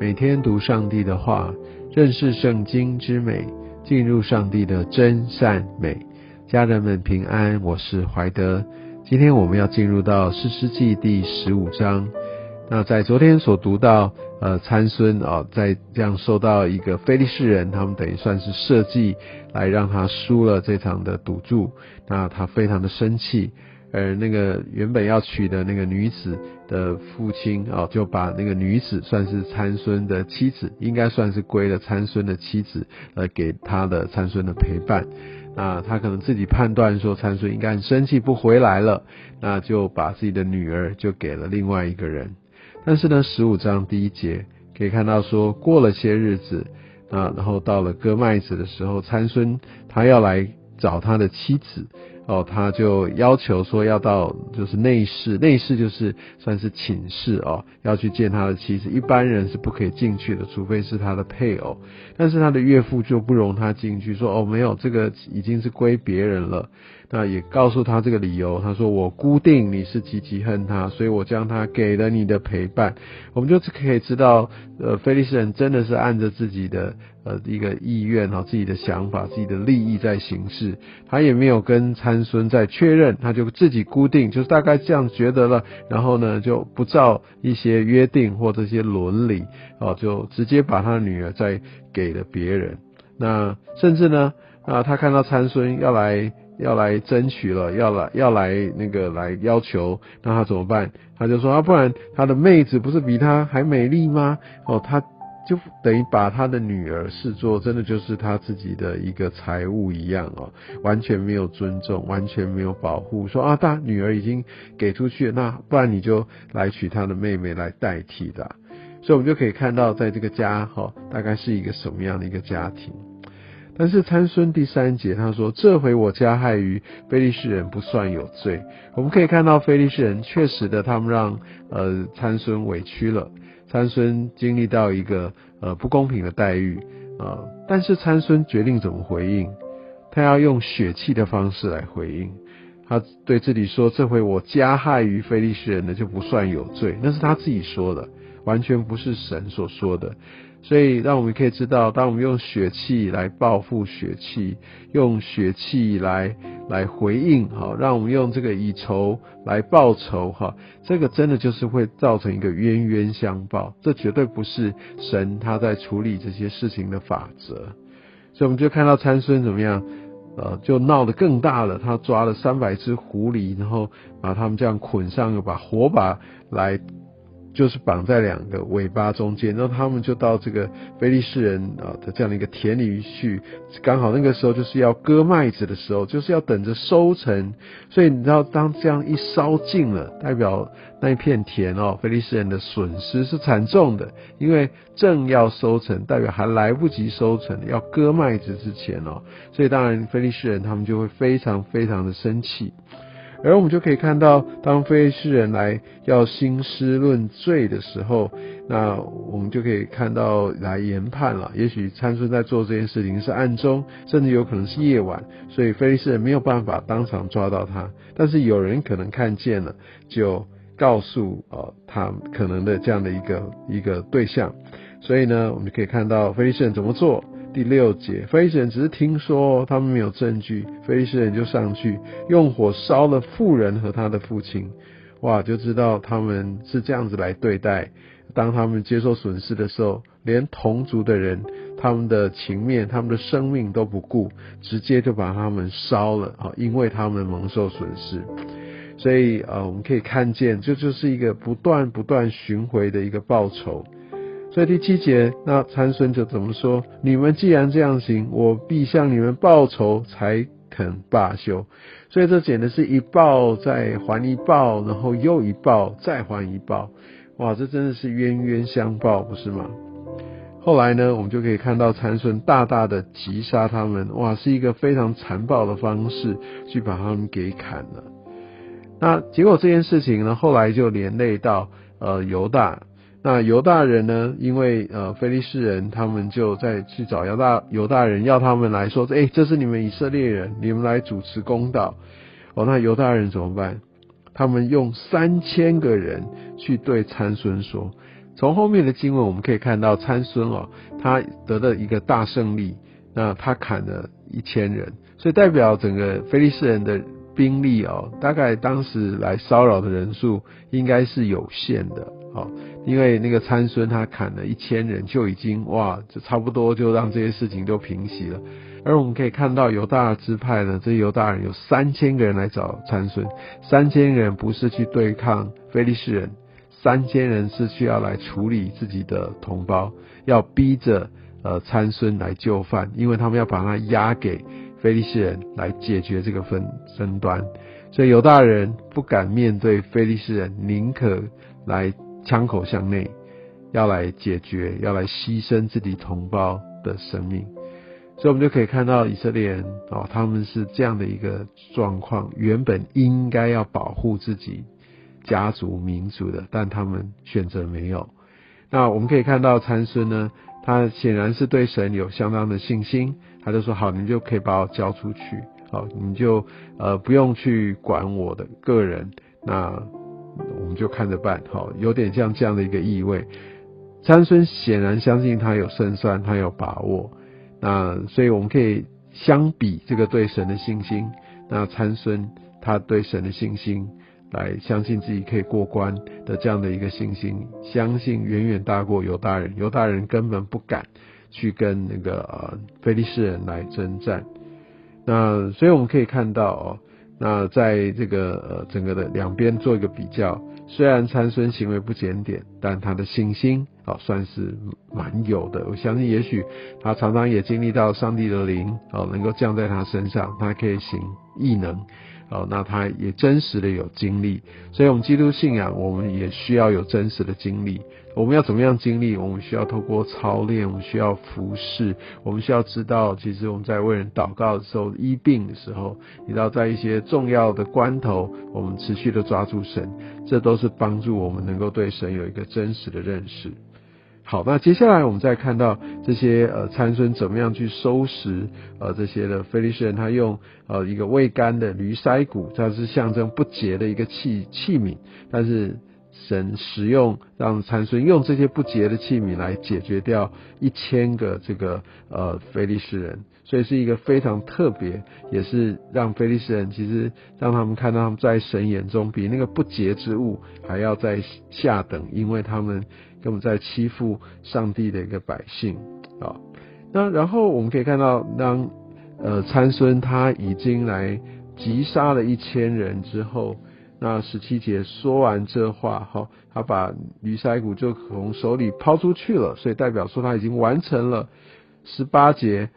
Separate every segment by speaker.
Speaker 1: 每天读上帝的话，认识圣经之美，进入上帝的真善美。家人们平安，我是怀德。今天我们要进入到诗诗记第十五章。那在昨天所读到，呃，参孙啊，在这样受到一个非利士人，他们等于算是设计来让他输了这场的赌注，那他非常的生气。而那个原本要娶的那个女子的父亲哦，就把那个女子算是参孙的妻子，应该算是归了参孙的妻子，呃，给他的参孙的陪伴。那他可能自己判断说参孙应该很生气不回来了，那就把自己的女儿就给了另外一个人。但是呢，十五章第一节可以看到说，过了些日子啊，然后到了割麦子的时候，参孙他要来找他的妻子。哦，他就要求说要到就是内室，内室就是算是寝室哦，要去见他的妻子，一般人是不可以进去的，除非是他的配偶。但是他的岳父就不容他进去，说哦没有，这个已经是归别人了。那也告诉他这个理由，他说我固定你是极其恨他，所以我将他给了你的陪伴。我们就可以知道，呃，菲利斯人真的是按着自己的呃一个意愿哈，自己的想法、自己的利益在行事。他也没有跟参孙在确认，他就自己固定，就是大概这样觉得了，然后呢就不照一些约定或这些伦理哦，就直接把他的女儿再给了别人。那甚至呢啊，他看到参孙要来。要来争取了，要来要来那个来要求，那他怎么办？他就说啊，不然他的妹子不是比他还美丽吗？哦，他就等于把他的女儿视作真的就是他自己的一个财物一样哦，完全没有尊重，完全没有保护。说啊，大女儿已经给出去，那不然你就来娶他的妹妹来代替的。所以，我们就可以看到，在这个家哈，大概是一个什么样的一个家庭。但是参孙第三节他说：“这回我加害于非利士人不算有罪。”我们可以看到非利士人确实的，他们让呃参孙委屈了，参孙经历到一个呃不公平的待遇啊。但是参孙决定怎么回应？他要用血气的方式来回应。他对自己说：“这回我加害于非利士人的就不算有罪。”那是他自己说的，完全不是神所说的。所以，让我们可以知道，当我们用血气来报复血气，用血气来来回应，哈，让我们用这个以仇来报仇，哈，这个真的就是会造成一个冤冤相报，这绝对不是神他在处理这些事情的法则。所以，我们就看到参孙怎么样，呃，就闹得更大了。他抓了三百只狐狸，然后把他们这样捆上，又把火把来。就是绑在两个尾巴中间，然后他们就到这个菲利士人啊的这样的一个田里去，刚好那个时候就是要割麦子的时候，就是要等着收成，所以你知道，当这样一烧尽了，代表那一片田哦，菲利士人的损失是惨重的，因为正要收成，代表还来不及收成，要割麦子之前哦，所以当然菲利士人他们就会非常非常的生气。而我们就可以看到，当非利士人来要兴师论罪的时候，那我们就可以看到来研判了。也许参孙在做这件事情是暗中，甚至有可能是夜晚，所以非利士人没有办法当场抓到他。但是有人可能看见了，就告诉呃他可能的这样的一个一个对象。所以呢，我们就可以看到非利士人怎么做。第六节，非利士人只是听说，他们没有证据，非利士人就上去用火烧了妇人和他的父亲，哇，就知道他们是这样子来对待。当他们接受损失的时候，连同族的人，他们的情面、他们的生命都不顾，直接就把他们烧了啊，因为他们蒙受损失。所以呃，我们可以看见，这就是一个不断不断巡回的一个报仇。所以第七节，那参孙就怎么说？你们既然这样行，我必向你们报仇，才肯罢休。所以这简直是一报再还一报，然后又一报再还一报。哇，这真的是冤冤相报，不是吗？后来呢，我们就可以看到参孙大大的击杀他们。哇，是一个非常残暴的方式去把他们给砍了。那结果这件事情呢，后来就连累到呃犹大。那犹大人呢？因为呃，菲利士人他们就在去找犹大犹大人，要他们来说，哎，这是你们以色列人，你们来主持公道。哦，那犹大人怎么办？他们用三千个人去对参孙说：从后面的经文我们可以看到参孙哦，他得了一个大胜利，那他砍了一千人，所以代表整个菲利士人的兵力哦，大概当时来骚扰的人数应该是有限的哦，因为那个参孙他砍了一千人就已经哇，就差不多就让这些事情都平息了。而我们可以看到犹大支派呢，这犹大人有三千个人来找参孙，三千人不是去对抗非利士人，三千人是需要来处理自己的同胞，要逼着呃参孙来就范，因为他们要把他押给非利士人来解决这个分争端，所以犹大人不敢面对非利士人，宁可来枪口向内，要来解决，要来牺牲自己同胞的生命。所以，我们就可以看到以色列人哦，他们是这样的一个状况。原本应该要保护自己家族、民族的，但他们选择没有。那我们可以看到参孙呢，他显然是对神有相当的信心，他就说：“好，你就可以把我交出去，好，你就呃不用去管我的个人，那我们就看着办。”好，有点像这样的一个意味。参孙显然相信他有胜算，他有把握。那所以我们可以相比这个对神的信心，那参孙他对神的信心，来相信自己可以过关的这样的一个信心，相信远远大过犹大人，犹大人根本不敢去跟那个呃菲利士人来征战。那所以我们可以看到哦，那在这个呃整个的两边做一个比较。虽然参孙行为不检点，但他的信心啊算是蛮有的。我相信，也许他常常也经历到上帝的灵啊能够降在他身上，他可以行异能。哦，那他也真实的有经历，所以我们基督信仰，我们也需要有真实的经历。我们要怎么样经历？我们需要透过操练，我们需要服侍，我们需要知道，其实我们在为人祷告的时候、医病的时候，你知道在一些重要的关头，我们持续的抓住神，这都是帮助我们能够对神有一个真实的认识。好，那接下来我们再看到这些呃参孙怎么样去收拾呃这些的非利士人，他用呃一个未干的驴腮骨，它是象征不洁的一个器器皿，但是神使用让参孙用这些不洁的器皿来解决掉一千个这个呃非利士人，所以是一个非常特别，也是让非利士人其实让他们看到他们在神眼中比那个不洁之物还要在下等，因为他们。根本在欺负上帝的一个百姓啊，那然后我们可以看到，当呃参孙他已经来击杀了一千人之后，那十七节说完这话哈，他把驴腮骨就从手里抛出去了，所以代表说他已经完成了十八节。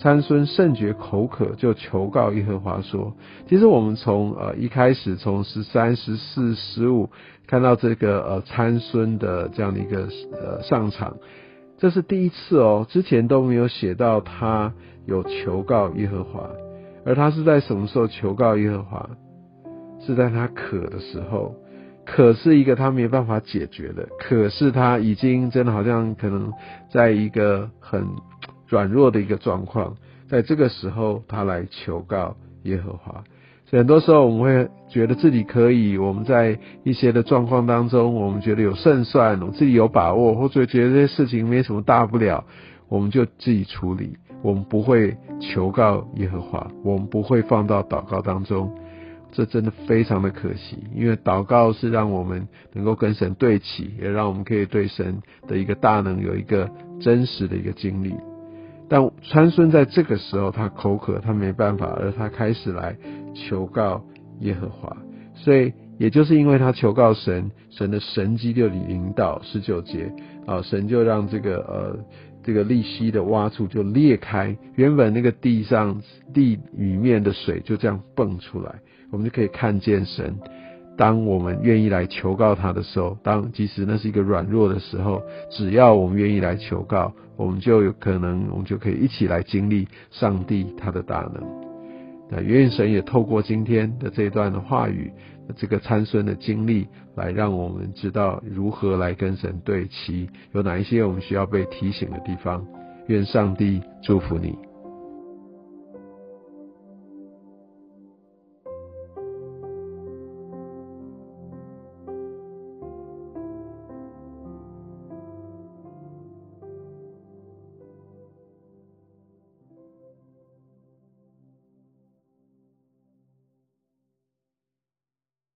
Speaker 1: 参孙甚觉口渴，就求告耶和华说：“其实我们从呃一开始从十三、十四、十五看到这个呃参孙的这样的一个呃上场，这是第一次哦，之前都没有写到他有求告耶和华，而他是在什么时候求告耶和华？是在他渴的时候，渴是一个他没办法解决的，可是他已经真的好像可能在一个很。”软弱的一个状况，在这个时候，他来求告耶和华。所以很多时候，我们会觉得自己可以，我们在一些的状况当中，我们觉得有胜算，我自己有把握，或者觉得这些事情没什么大不了，我们就自己处理，我们不会求告耶和华，我们不会放到祷告当中。这真的非常的可惜，因为祷告是让我们能够跟神对齐，也让我们可以对神的一个大能有一个真实的一个经历。但参孙在这个时候，他口渴，他没办法，而他开始来求告耶和华。所以，也就是因为他求告神，神的神机就引导十九节啊，神就让这个呃这个利息的洼处就裂开，原本那个地上地里面的水就这样蹦出来，我们就可以看见神。当我们愿意来求告他的时候，当即使那是一个软弱的时候，只要我们愿意来求告，我们就有可能，我们就可以一起来经历上帝他的大能。那愿神也透过今天的这一段的话语，这个参孙的经历，来让我们知道如何来跟神对齐，有哪一些我们需要被提醒的地方。愿上帝祝福你。